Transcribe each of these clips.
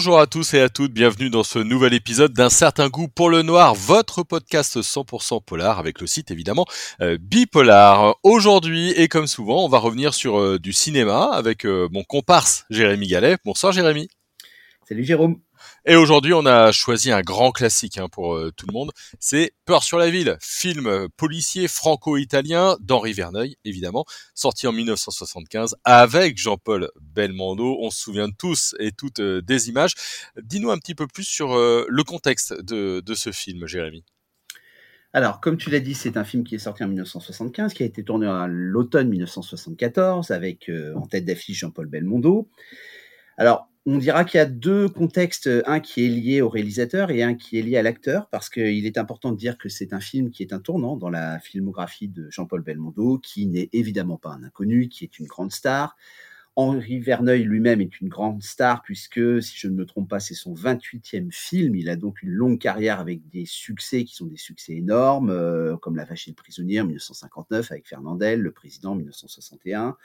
Bonjour à tous et à toutes, bienvenue dans ce nouvel épisode d'un certain goût pour le noir, votre podcast 100% polar avec le site évidemment euh, Bipolar. Aujourd'hui et comme souvent, on va revenir sur euh, du cinéma avec euh, mon comparse Jérémy Gallet. Bonsoir Jérémy. Salut Jérôme. Et aujourd'hui, on a choisi un grand classique hein, pour euh, tout le monde. C'est Peur sur la ville, film euh, policier franco-italien d'Henri Verneuil, évidemment, sorti en 1975 avec Jean-Paul Belmondo. On se souvient tous et toutes euh, des images. Dis-nous un petit peu plus sur le contexte de, de ce film, Jérémy. Alors, comme tu l'as dit, c'est un film qui est sorti en 1975, qui a été tourné à l'automne 1974, avec en tête d'affiche Jean-Paul Belmondo. Alors, on dira qu'il y a deux contextes, un qui est lié au réalisateur et un qui est lié à l'acteur, parce qu'il est important de dire que c'est un film qui est un tournant dans la filmographie de Jean-Paul Belmondo, qui n'est évidemment pas un inconnu, qui est une grande star. Henri Verneuil lui-même est une grande star, puisque, si je ne me trompe pas, c'est son 28e film. Il a donc une longue carrière avec des succès qui sont des succès énormes, euh, comme La Vache et le prisonnier en 1959 avec Fernandel, Le Président en 1961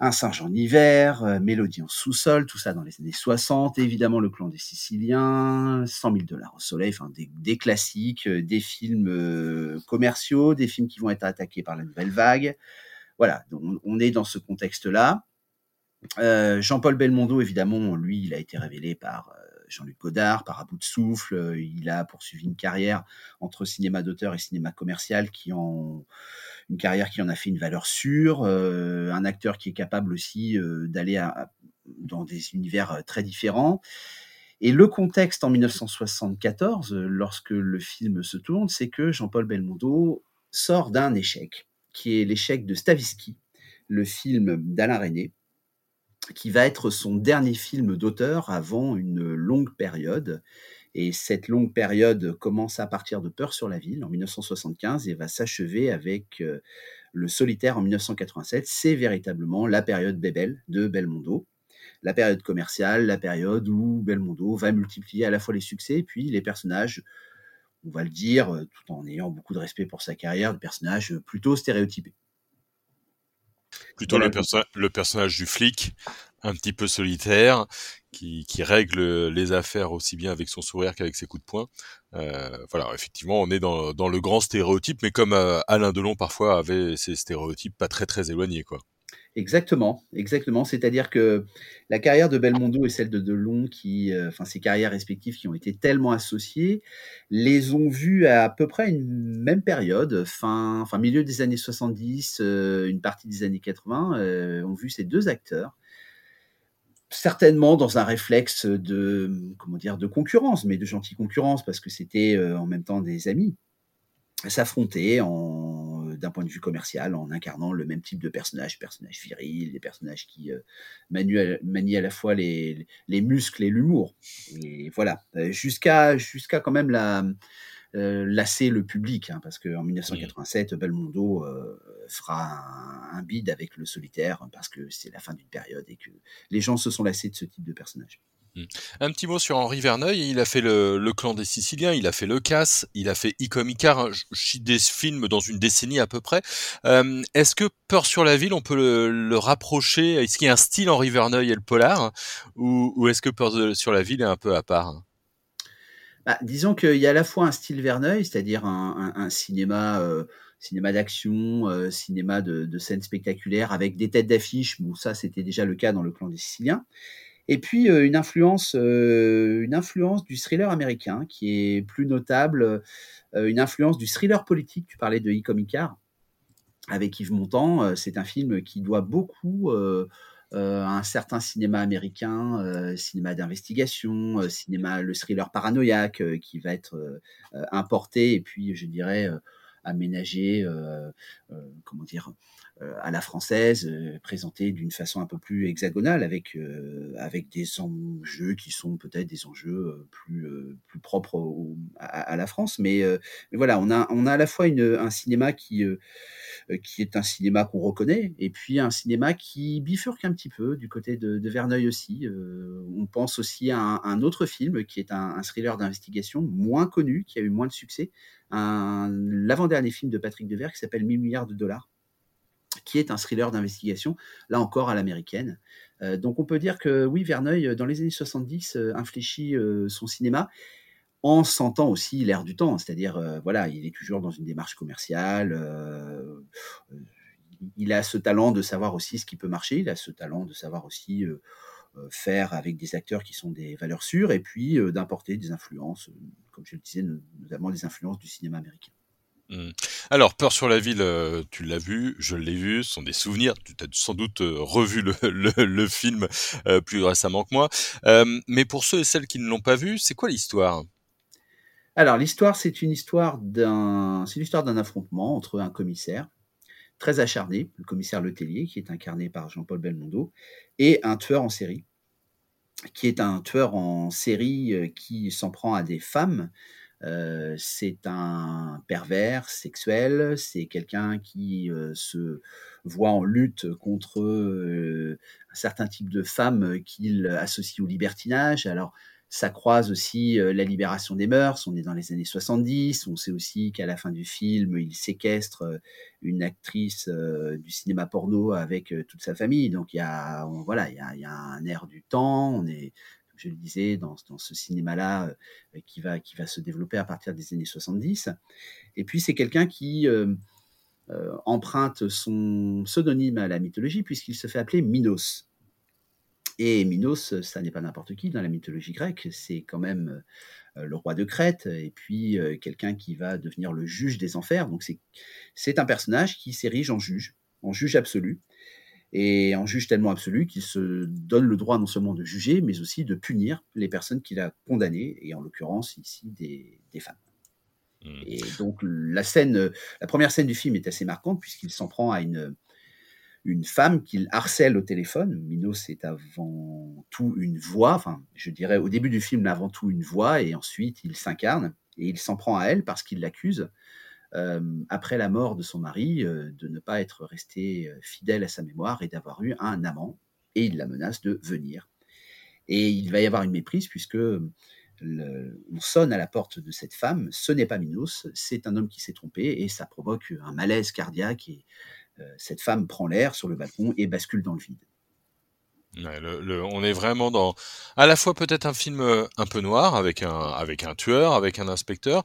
un singe en hiver, euh, Mélodie en sous-sol, tout ça dans les années 60, évidemment le clan des Siciliens, 100 000 dollars au soleil, enfin des, classiques, euh, des films euh, commerciaux, des films qui vont être attaqués par la nouvelle vague. Voilà, on est dans ce contexte-là. Jean-Paul Belmondo, évidemment, lui, il a été révélé par Jean-Luc Godard, par à bout de souffle. Il a poursuivi une carrière entre cinéma d'auteur et cinéma commercial qui en une carrière qui en a fait une valeur sûre, euh, un acteur qui est capable aussi euh, d'aller dans des univers euh, très différents. Et le contexte en 1974, lorsque le film se tourne, c'est que Jean-Paul Belmondo sort d'un échec, qui est l'échec de Stavisky, le film d'Alain René, qui va être son dernier film d'auteur avant une longue période et cette longue période commence à partir de Peur sur la ville en 1975 et va s'achever avec euh, Le Solitaire en 1987. C'est véritablement la période Bébel de Belmondo, la période commerciale, la période où Belmondo va multiplier à la fois les succès et puis les personnages, on va le dire, tout en ayant beaucoup de respect pour sa carrière, des personnages plutôt stéréotypés. Plutôt le, le, personnage du flic, un petit peu solitaire, qui, règle les affaires aussi bien avec son sourire qu'avec ses coups de poing. Euh, voilà, effectivement, on est dans, le grand stéréotype, mais comme euh, Alain Delon parfois avait ces stéréotypes pas très très éloignés, quoi. Exactement, exactement. C'est-à-dire que la carrière de Belmondo et celle de Delon, qui, euh, enfin, ces carrières respectives qui ont été tellement associées, les ont vues à, peu près une même période, fin, enfin, milieu des années 70, une partie des années 80, ont vu ces deux acteurs certainement dans un réflexe de comment dire de concurrence, mais de gentille concurrence parce que c'était euh, en même temps des amis s'affronter en d'un point de vue commercial en incarnant le même type de personnage, personnage viril, des personnages qui euh, manient, à la fois les, les muscles et l'humour. Et voilà, euh, jusqu'à jusqu'à quand même la euh, lasser le public, hein, parce qu'en 1987, Belmondo euh, fera un, bid avec le solitaire, parce que c'est la fin d'une période et que les gens se sont lassés de ce type de personnage. Mmh. Un petit mot sur Henri Verneuil, il a fait le, clan des Siciliens, il a fait le Casse, il a fait Icom Icar, hein, des films dans une décennie à peu près. Euh, est-ce que Peur sur la ville, on peut le, rapprocher? Est-ce qu'il y a un style Henri Verneuil et le polar? Ou, ou est-ce que Peur sur la ville est un peu à part? Bah, disons qu'il y a à la fois un style Verneuil, c'est-à-dire un, cinéma, euh, cinéma d'action, euh, cinéma de, scènes spectaculaires avec des têtes d'affiche. Bon, ça, c'était déjà le cas dans le clan des Siciliens. Et puis euh, une influence, une influence du thriller américain qui est plus notable, une influence du thriller politique. Tu parlais de E-Comic avec Yves Montand. c'est un film qui doit beaucoup un certain cinéma américain, euh, cinéma d'investigation, euh, cinéma le thriller paranoïaque qui va être importé. Et puis je dirais aménagé, comment dire, à la française, présenté d'une façon un peu plus hexagonale, avec, avec des enjeux qui sont peut-être des enjeux plus, plus propres à, la France. Mais, voilà, on a, on a à la fois une, un cinéma qui, qui est un cinéma qu'on reconnaît, et puis un cinéma qui bifurque un petit peu du côté de, Verneuil aussi. on pense aussi à un, autre film qui est un thriller d'investigation moins connu, qui a eu moins de succès, l'avant-dernier film de Patrick Devers qui s'appelle 1000 milliards de dollars qui est un thriller d'investigation, là encore à l'américaine, donc on peut dire que oui, Verneuil, dans les années 70, infléchit son cinéma en sentant aussi l'air du temps, c'est-à-dire voilà, il est toujours dans une démarche commerciale. il a ce talent de savoir aussi ce qui peut marcher, il a ce talent de savoir aussi faire avec des acteurs qui sont des valeurs sûres, et puis d'importer des influences, comme je le disais, notamment des influences du cinéma américain. Mmh. Alors, Peur sur la ville, tu l'as vu, je l'ai vu, ce sont des souvenirs. Tu as sans doute revu le, le, film plus récemment que moi. mais pour ceux et celles qui ne l'ont pas vu, c'est quoi l'histoire? Alors l'histoire, c'est une histoire d'un, c'est l'histoire d'un affrontement entre un commissaire très acharné, le commissaire Letellier, qui est incarné par Jean-Paul Belmondo, et un tueur en série, qui est un tueur en série euh, qui s'en prend à des femmes. Euh, c'est un pervers sexuel, c'est quelqu'un qui euh, se voit en lutte contre un certain type de femmes qu'il associe au libertinage. Alors, ça croise aussi la libération des mœurs. On est dans les années 70. On sait aussi qu'à la fin du film, il séquestre une actrice du cinéma porno avec toute sa famille. Donc il y a, voilà, il y a, un air du temps. On est, je le disais, dans, ce cinéma-là qui va qui va se développer à partir des années 70. Et puis c'est quelqu'un qui emprunte son pseudonyme à la mythologie puisqu'il se fait appeler Minos. Et Minos, ça n'est pas n'importe qui dans la mythologie grecque, c'est quand même euh, le roi de Crète, et puis euh, quelqu'un qui va devenir le juge des enfers. Donc c'est un personnage qui s'érige en juge, en juge absolu, et en juge tellement absolu qu'il se donne le droit non seulement de juger, mais aussi de punir les personnes qu'il a condamnées, et en l'occurrence ici des, femmes. Mmh. Et donc la scène, la première scène du film est assez marquante puisqu'il s'en prend à une, une femme qu'il harcèle au téléphone. Minos c'est avant tout une voix, enfin, je dirais au début du film, avant tout une voix, et ensuite il s'incarne et il s'en prend à elle parce qu'il l'accuse, euh, après la mort de son mari, euh, de ne pas être resté euh, fidèle à sa mémoire et d'avoir eu un amant, et il la menace de venir. Et il va y avoir une méprise puisque on sonne à la porte de cette femme, ce n'est pas Minos, c'est un homme qui s'est trompé et ça provoque un malaise cardiaque cette femme prend l'air sur le balcon et bascule dans le vide. on est vraiment dans à la fois peut-être un film euh, un peu noir avec un avec un tueur, avec un inspecteur,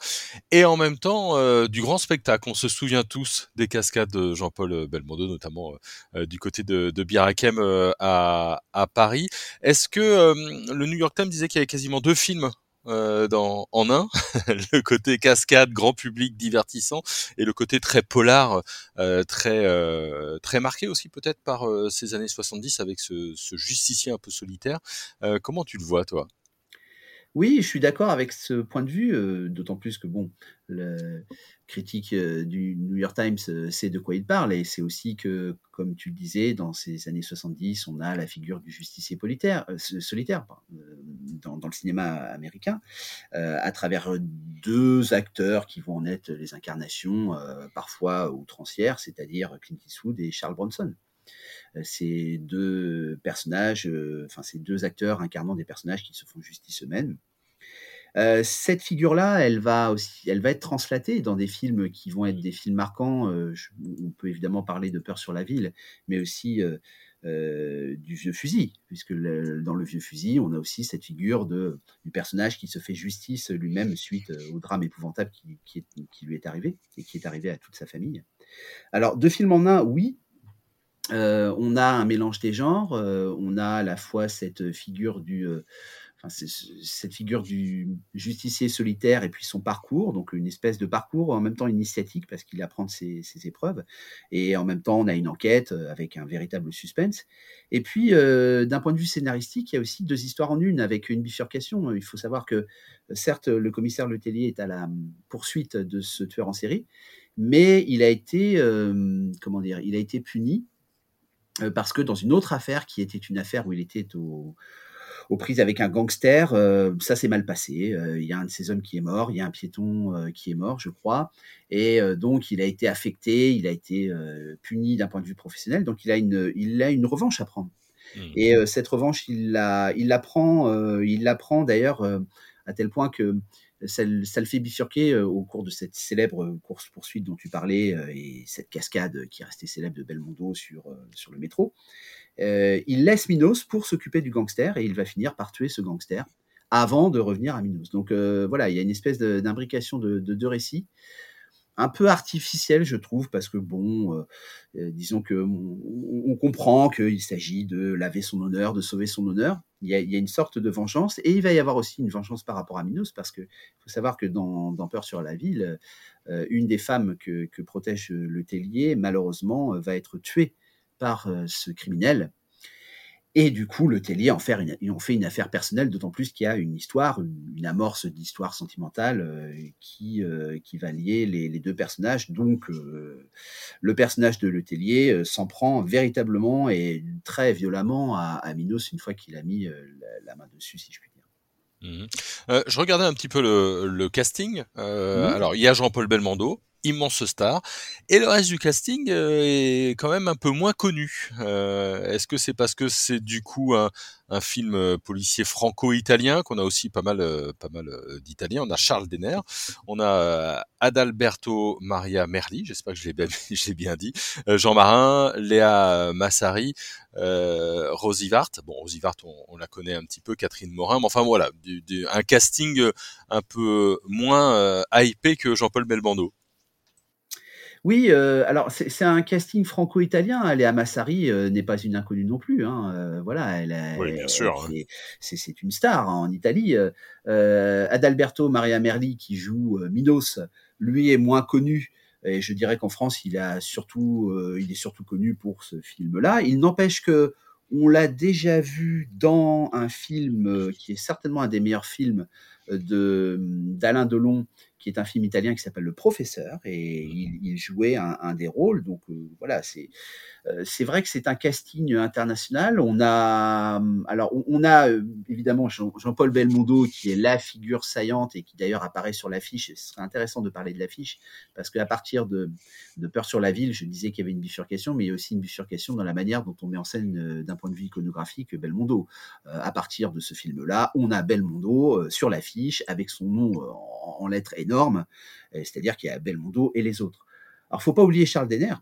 et en même temps euh, du grand spectacle. On se souvient tous des cascades de Jean-Paul Belmondo, notamment du côté de, de Birakem à Paris. Est-ce que le New York Times disait qu'il y avait quasiment deux films euh, dans, en un, le côté cascade, grand public, divertissant, et le côté très polar, euh, très euh, très marqué aussi peut-être par ces années 70 avec ce, ce, justicier un peu solitaire. comment tu le vois toi? Oui, je suis d'accord avec ce point de vue, d'autant plus que bon, le, critique euh, du New York Times euh, sait de quoi il parle et c'est aussi que, comme tu le disais, dans ces années 70, on a la figure du justicier solitaire, euh, solitaire dans, dans, le cinéma américain, à travers deux acteurs qui vont en être les incarnations parfois outrancières, c'est-à-dire Clint Eastwood et Charles Bronson ces deux personnages, enfin ces deux acteurs incarnant des personnages qui se font justice eux-mêmes. Euh, cette figure-là, elle va aussi, elle va être translatée dans des films qui vont être des films marquants. Euh, on peut évidemment parler de Peur sur la ville, mais aussi euh, du vieux fusil, puisque dans le vieux fusil, on a aussi cette figure de, du personnage qui se fait justice lui-même suite au drame épouvantable qui, lui est arrivé et qui est arrivé à toute sa famille. Alors, deux films en un, oui. On a un mélange des genres, on a à la fois cette figure du cette figure du justicier solitaire et puis son parcours, donc une espèce de parcours en même temps initiatique parce qu'il apprend ses, ses épreuves, et en même temps on a une enquête euh, avec un véritable suspense. Et puis euh, d'un point de vue scénaristique, il y a aussi deux histoires en une avec une bifurcation. Il faut savoir que certes le commissaire Letellier est à la poursuite de ce tueur en série, mais il a été euh, comment dire, il a été puni parce que dans une autre affaire qui était une affaire où il était au aux prises avec un gangster. Euh, ça s'est mal passé. Euh, il y a un de ces hommes qui est mort, il y a un piéton euh, qui est mort, je crois. Et donc, il a été affecté, il a été puni d'un point de vue professionnel. Donc, il a une, il a une revanche à prendre. Mmh. Et cette revanche, il la, il la prend, il la prend d'ailleurs à tel point que ça, le fait bifurquer au cours de cette célèbre course-poursuite dont tu parlais et cette cascade qui est restée célèbre de Belmondo sur, sur le métro. il laisse Minos pour s'occuper du gangster et il va finir par tuer ce gangster avant de revenir à Minos. Donc voilà, il y a une espèce d'imbrication de, deux récits un peu artificiel, je trouve, parce que bon, euh, euh, disons que on, comprend qu'il s'agit de laver son honneur, de sauver son honneur. Il y, a, une sorte de vengeance, et il va y avoir aussi une vengeance par rapport à Minos, parce que faut savoir que dans, Peur sur la ville, euh, une des femmes que, que, protège le Tellier, malheureusement, va être tuée par ce criminel et du coup, le Tellier en fait une, fait une affaire personnelle, d'autant plus qu'il y a une histoire, une, amorce d'histoire sentimentale euh, qui, euh, qui va lier les, les, deux personnages. Donc, euh, le personnage de Le Tellier s'en prend véritablement et très violemment à, à Minos une fois qu'il a mis la, main dessus, si je puis dire. Mmh je regardais un petit peu le, le casting. Mmh. Alors, il y a Jean-Paul Belmondo, immense star. Et le reste du casting euh, est quand même un peu moins connu. Euh, est-ce que c'est parce que c'est du coup un, film euh, policier franco-italien qu'on a aussi pas mal, pas mal d'Italiens? On a Charles Denner, on a Adalberto Maria Merli, j'espère que je l'ai bien, dit, Jean Marin, Léa Massari, euh, Rosie Vart. Bon, Rosie Vart, on, la connaît un petit peu, Catherine Morin, mais enfin voilà, un casting un peu moins hypé que Jean-Paul Belmondo. Oui, euh, alors c'est un casting franco-italien. Léa Massari euh, n'est pas une inconnue non plus. Hein. Euh, voilà, elle, oui, bien sûr. C'est une star hein, en Italie. Adalberto Maria Merli qui joue Minos, lui est moins connu. Et je dirais qu'en France, il a surtout, il est surtout connu pour ce film-là. Il n'empêche que on l'a déjà vu dans un film qui est certainement un des meilleurs films de d'Alain Delon qui est un film italien qui s'appelle Le Professeur, et mmh. il, jouait un, des rôles. Donc euh, voilà, c'est c'est vrai que c'est un casting international. On a alors on, a euh, évidemment Jean-Paul Belmondo qui est la figure saillante et qui d'ailleurs apparaît sur l'affiche. Ce serait intéressant de parler de l'affiche parce qu'à partir de, de Peur sur la ville, je disais qu'il y avait une bifurcation, mais il y a aussi une bifurcation dans la manière dont on met en scène d'un point de vue iconographique Belmondo. à partir de ce film-là, on a Belmondo sur l'affiche avec son nom en, en lettres énormes euh, c'est-à-dire qu'il y a Belmondo et les autres. Alors, faut pas oublier Charles Denner.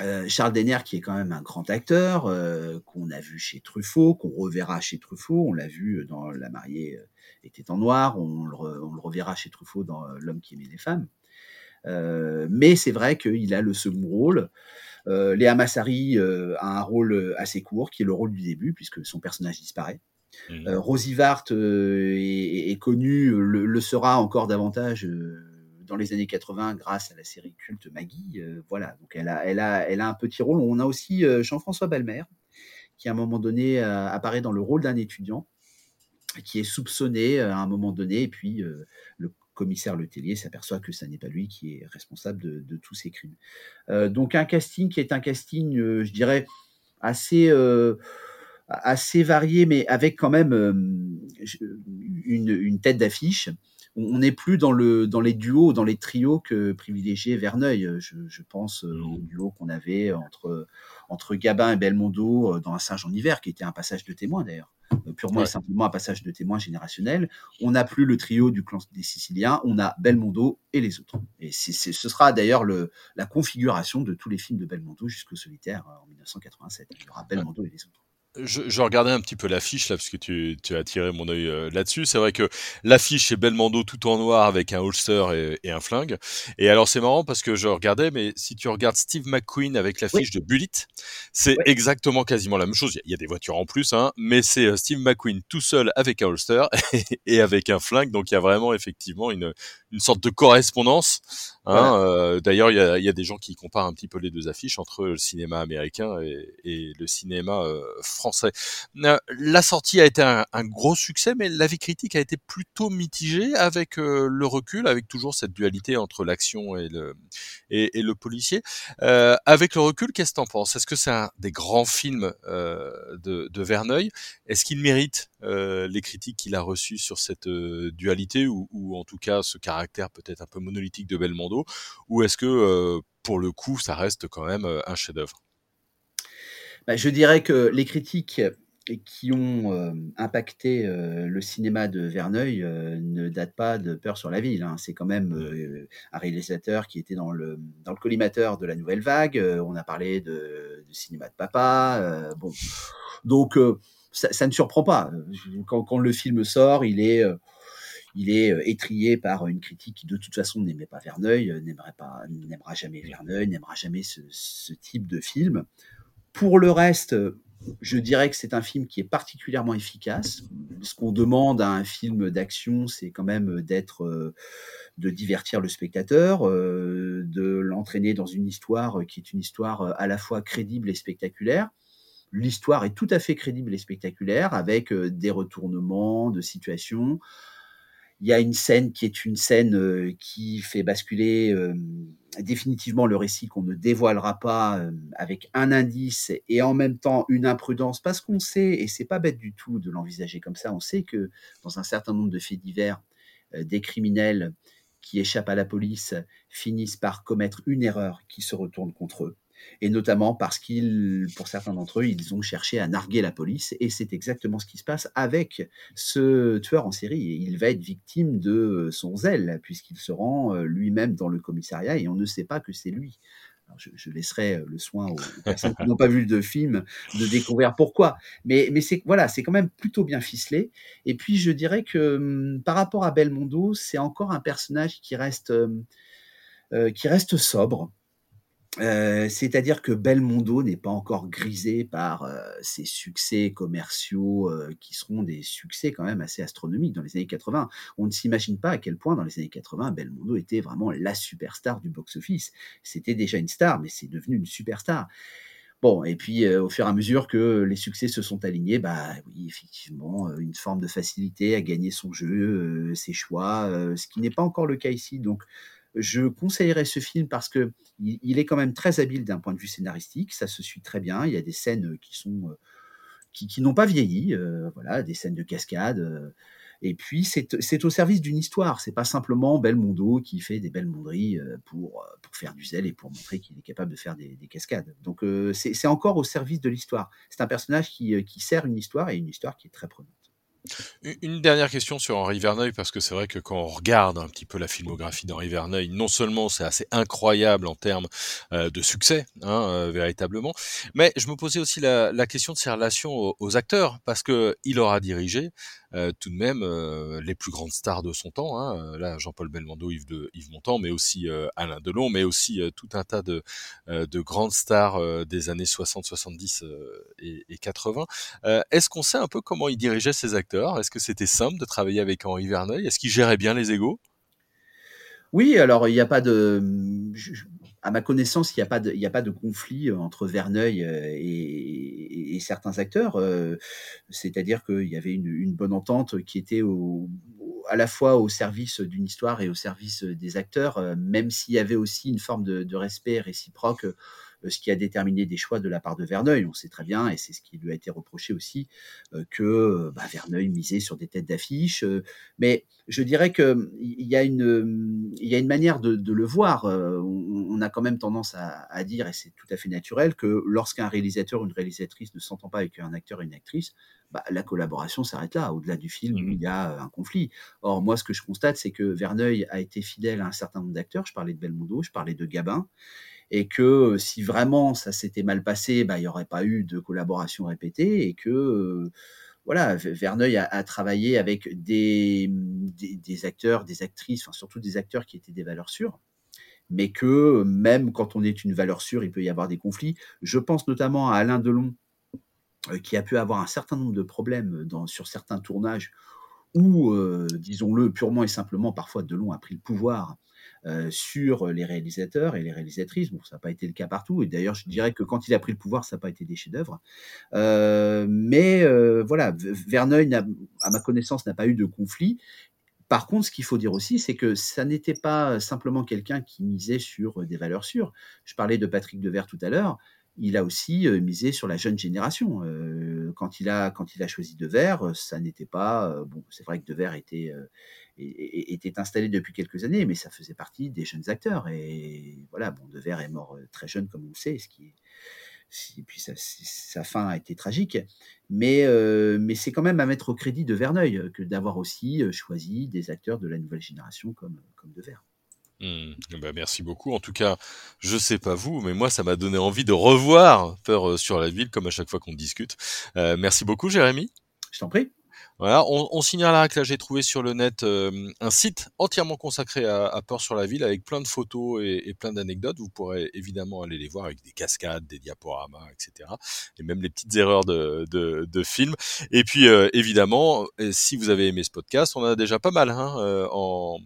Euh, Charles Denner, qui est quand même un grand acteur, euh, qu'on a vu chez Truffaut, qu'on reverra chez Truffaut, on l'a vu dans La mariée était en noir, on le, reverra chez Truffaut dans L'homme qui aimait les femmes. mais c'est vrai qu'il a le second rôle. Léa Massari a un rôle assez court, qui est le rôle du début, puisque son personnage disparaît. Mmh. Euh, Rosie Vart euh, est, connue, le, sera encore davantage euh, dans les années 80 grâce à la série culte Maggie. voilà, donc elle a, elle, a, elle a un petit rôle. On a aussi Jean-François Balmer, qui à un moment donné apparaît dans le rôle d'un étudiant, qui est soupçonné à un moment donné, et puis le commissaire Letellier s'aperçoit que ce n'est pas lui qui est responsable de, tous ces crimes. donc un casting qui est un casting, je dirais, assez assez varié, mais avec quand même euh, une tête d'affiche. On n'est plus dans, le, dans les duos, dans les trios que privilégiait Verneuil. Je, je pense euh, au duo qu'on avait entre, entre Gabin et Belmondo euh, dans Un singe en hiver, qui était un passage de témoin d'ailleurs purement et simplement un passage de témoin générationnel. On n'a plus le trio du clan des Siciliens, on a Belmondo et les autres. Et ce sera d'ailleurs la configuration de tous les films de Belmondo jusqu'au solitaire en 1987. Il y aura Belmondo et les autres je, regardais un petit peu l'affiche là parce que tu, tu as attiré mon œil euh, là-dessus. C'est vrai que l'affiche est Belmondo tout en noir avec un holster et, un flingue. Et alors c'est marrant parce que je regardais, mais si tu regardes Steve McQueen avec l'affiche de Bullet, c'est exactement quasiment la même chose. Il y, a des voitures en plus, hein, mais c'est euh, Steve McQueen tout seul avec un holster et, avec un flingue. Donc il y a vraiment effectivement une, une sorte de correspondance. Hein, euh, D'ailleurs, il y a, y a, des gens qui comparent un petit peu les deux affiches entre le cinéma américain et, et le cinéma euh, français. Euh, la sortie a été un, un, gros succès, mais l'avis critique a été plutôt mitigé avec euh, le recul, avec toujours cette dualité entre l'action et le, et, et le policier. Euh, avec le recul, qu'est-ce que t'en penses? Est-ce que c'est un des grands films de, de Verneuil? Est-ce qu'il mérite les critiques qu'il a reçues sur cette dualité ou, ou en tout cas ce caractère peut-être un peu monolithique de Belmondo? Ou est-ce que pour le coup, ça reste quand même un chef-d'œuvre? Bah, je dirais que les critiques qui ont impacté le cinéma de Verneuil ne datent pas de Peur sur la ville. Hein. C'est quand même un réalisateur qui était dans le, dans le collimateur de la Nouvelle Vague. on a parlé de, cinéma de papa. bon, donc ça, ne surprend pas. Quand, quand, le film sort, il est il est étrié par une critique qui de toute façon n'aimait pas Verneuil, n'aimerait pas, n'aimera jamais Verneuil, n'aimera jamais ce, ce, type de film. Pour le reste, je dirais que c'est un film qui est particulièrement efficace. Ce qu'on demande à un film d'action, c'est quand même d'être, euh, de divertir le spectateur, euh, de l'entraîner dans une histoire qui est une histoire euh, à la fois crédible et spectaculaire. L'histoire est tout à fait crédible et spectaculaire avec des retournements de situation, il y a une scène qui est une scène euh, qui fait basculer euh, définitivement le récit qu'on ne dévoilera pas euh, avec un indice et en même temps une imprudence parce qu'on sait, et c'est pas bête du tout de l'envisager comme ça, on sait que dans un certain nombre de faits divers, des criminels qui échappent à la police finissent par commettre une erreur qui se retourne contre eux et notamment parce qu'ils, pour certains d'entre eux, ils ont cherché à narguer la police, et c'est exactement ce qui se passe avec ce tueur en série. Il va être victime de son zèle, puisqu'il se rend euh, lui-même dans le commissariat, et on ne sait pas que c'est lui. je, laisserai euh, le soin aux, personnes qui n'ont pas vu le film de découvrir pourquoi. Mais, mais c'est voilà, c'est quand même plutôt bien ficelé. Et puis je dirais que hum, par rapport à Belmondo, c'est encore un personnage qui reste euh, qui reste sobre. Euh, c'est-à-dire que Belmondo n'est pas encore grisé par euh, ses succès commerciaux euh, qui seront des succès quand même assez astronomiques dans les années 80. On ne s'imagine pas à quel point dans les années 80 Belmondo était vraiment la superstar du box-office. C'était déjà une star, mais c'est devenu une superstar. Bon, et puis au fur et à mesure que les succès se sont alignés, bah oui, effectivement, une forme de facilité à gagner son jeu, ses choix, ce qui n'est pas encore le cas ici. Donc je conseillerais ce film parce que il, est quand même très habile d'un point de vue scénaristique. Ça se suit très bien. Il y a des scènes qui sont euh, qui, n'ont pas vieilli. Euh, voilà, des scènes de cascade. Euh, et puis c'est au service d'une histoire. C'est pas simplement Belmondo qui fait des belles monderies pour pour faire du zèle et pour montrer qu'il est capable de faire des, des cascades. Donc c'est encore au service de l'histoire. C'est un personnage qui, qui sert une histoire et une histoire qui est très prenante. Une dernière question sur Henri Verneuil, parce que c'est vrai que quand on regarde un petit peu la filmographie d'Henri Verneuil, non seulement c'est assez incroyable en termes euh, de succès, hein, euh, véritablement, mais je me posais aussi la, question de ses relations aux, acteurs, parce que il aura dirigé euh, tout de même les plus grandes stars de son temps, hein, là Jean-Paul Belmondo, Yves, de, Yves Montand, mais aussi Alain Delon, mais aussi tout un tas de, de grandes stars des années 60, 70 et, et 80. Est-ce qu'on sait un peu comment il dirigeait ses acteurs? Est-ce que c'était simple de travailler avec Henri Verneuil? Est-ce qu'il gérait bien les égaux? Oui, alors il n'y a pas de. À ma connaissance, il n'y a, pas de, conflit entre Verneuil euh, et, certains acteurs. Euh, c'est-à-dire qu'il y avait une, bonne entente qui était à la fois au service d'une histoire et au service des acteurs, euh, même s'il y avait aussi une forme de respect réciproque euh, ce qui a déterminé des choix de la part de Verneuil. On sait très bien, et c'est ce qui lui a été reproché aussi, euh, que euh, bah, Verneuil misait sur des têtes d'affiche. mais je dirais qu'il y, a une, y a une manière de, le voir. On, a quand même tendance à, dire, et c'est tout à fait naturel, que lorsqu'un réalisateur ou une réalisatrice ne s'entend pas avec un acteur ou une actrice, bah, la collaboration s'arrête là. Au-delà du film, mmh il y a un conflit. Or, moi, ce que je constate, c'est que Verneuil a été fidèle à un certain nombre d'acteurs. Je parlais de Belmondo, je parlais de Gabin et que euh, si vraiment ça s'était mal passé, bah, il n'y aurait pas eu de collaboration répétée et que euh, voilà, Verneuil a, travaillé avec des, acteurs, des actrices, enfin surtout des acteurs qui étaient des valeurs sûres, mais que même quand on est une valeur sûre, il peut y avoir des conflits. Je pense notamment à Alain Delon, euh, qui a pu avoir un certain nombre de problèmes sur certains tournages où, disons-le purement et simplement, parfois Delon a pris le pouvoir euh, sur les réalisateurs et les réalisatrices. Bon, ça n'a pas été le cas partout. Et d'ailleurs, je dirais que quand il a pris le pouvoir, ça n'a pas été des chefs-d'œuvre. Euh, mais euh, voilà, Verneuil, à ma connaissance, n'a pas eu de conflit. Par contre, ce qu'il faut dire aussi, c'est que ça n'était pas simplement quelqu'un qui misait sur des valeurs sûres. Je parlais de Patrick Devers tout à l'heure il a aussi misé sur la jeune génération. quand, il a, quand il a choisi Devers, ça n'était pas. bon, c'est vrai que Devers était, était installé depuis quelques années, mais ça faisait partie des jeunes acteurs. Et voilà, bon, Devers est mort très jeune, comme on le sait, ce qui et puis sa, fin a été tragique. Mais, euh, mais c'est quand même à mettre au crédit de Verneuil que d'avoir aussi choisi des acteurs de la nouvelle génération comme, comme. Mmh. Bah, merci beaucoup. En tout cas, je sais pas vous, mais moi, ça m'a donné envie de revoir Peur sur la ville, comme à chaque fois qu'on discute. Euh, merci beaucoup, Jérémy. Je t'en prie. Voilà, on, on signalera que là j'ai trouvé sur le net euh, un site entièrement consacré à, à, Peur sur la ville avec plein de photos et, et plein d'anecdotes. Vous pourrez évidemment aller les voir avec des cascades, des diaporamas, etc. Et même les petites erreurs de, de, de films. Et puis euh, évidemment, si vous avez aimé ce podcast, on en a déjà pas mal hein, euh, en,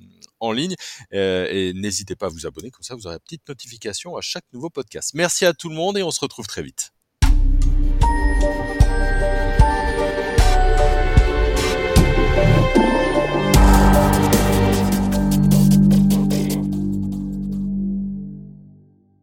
en ligne. et n'hésitez pas à vous abonner, comme ça vous aurez une petite notification à chaque nouveau podcast. Merci à tout le monde et on se retrouve très vite.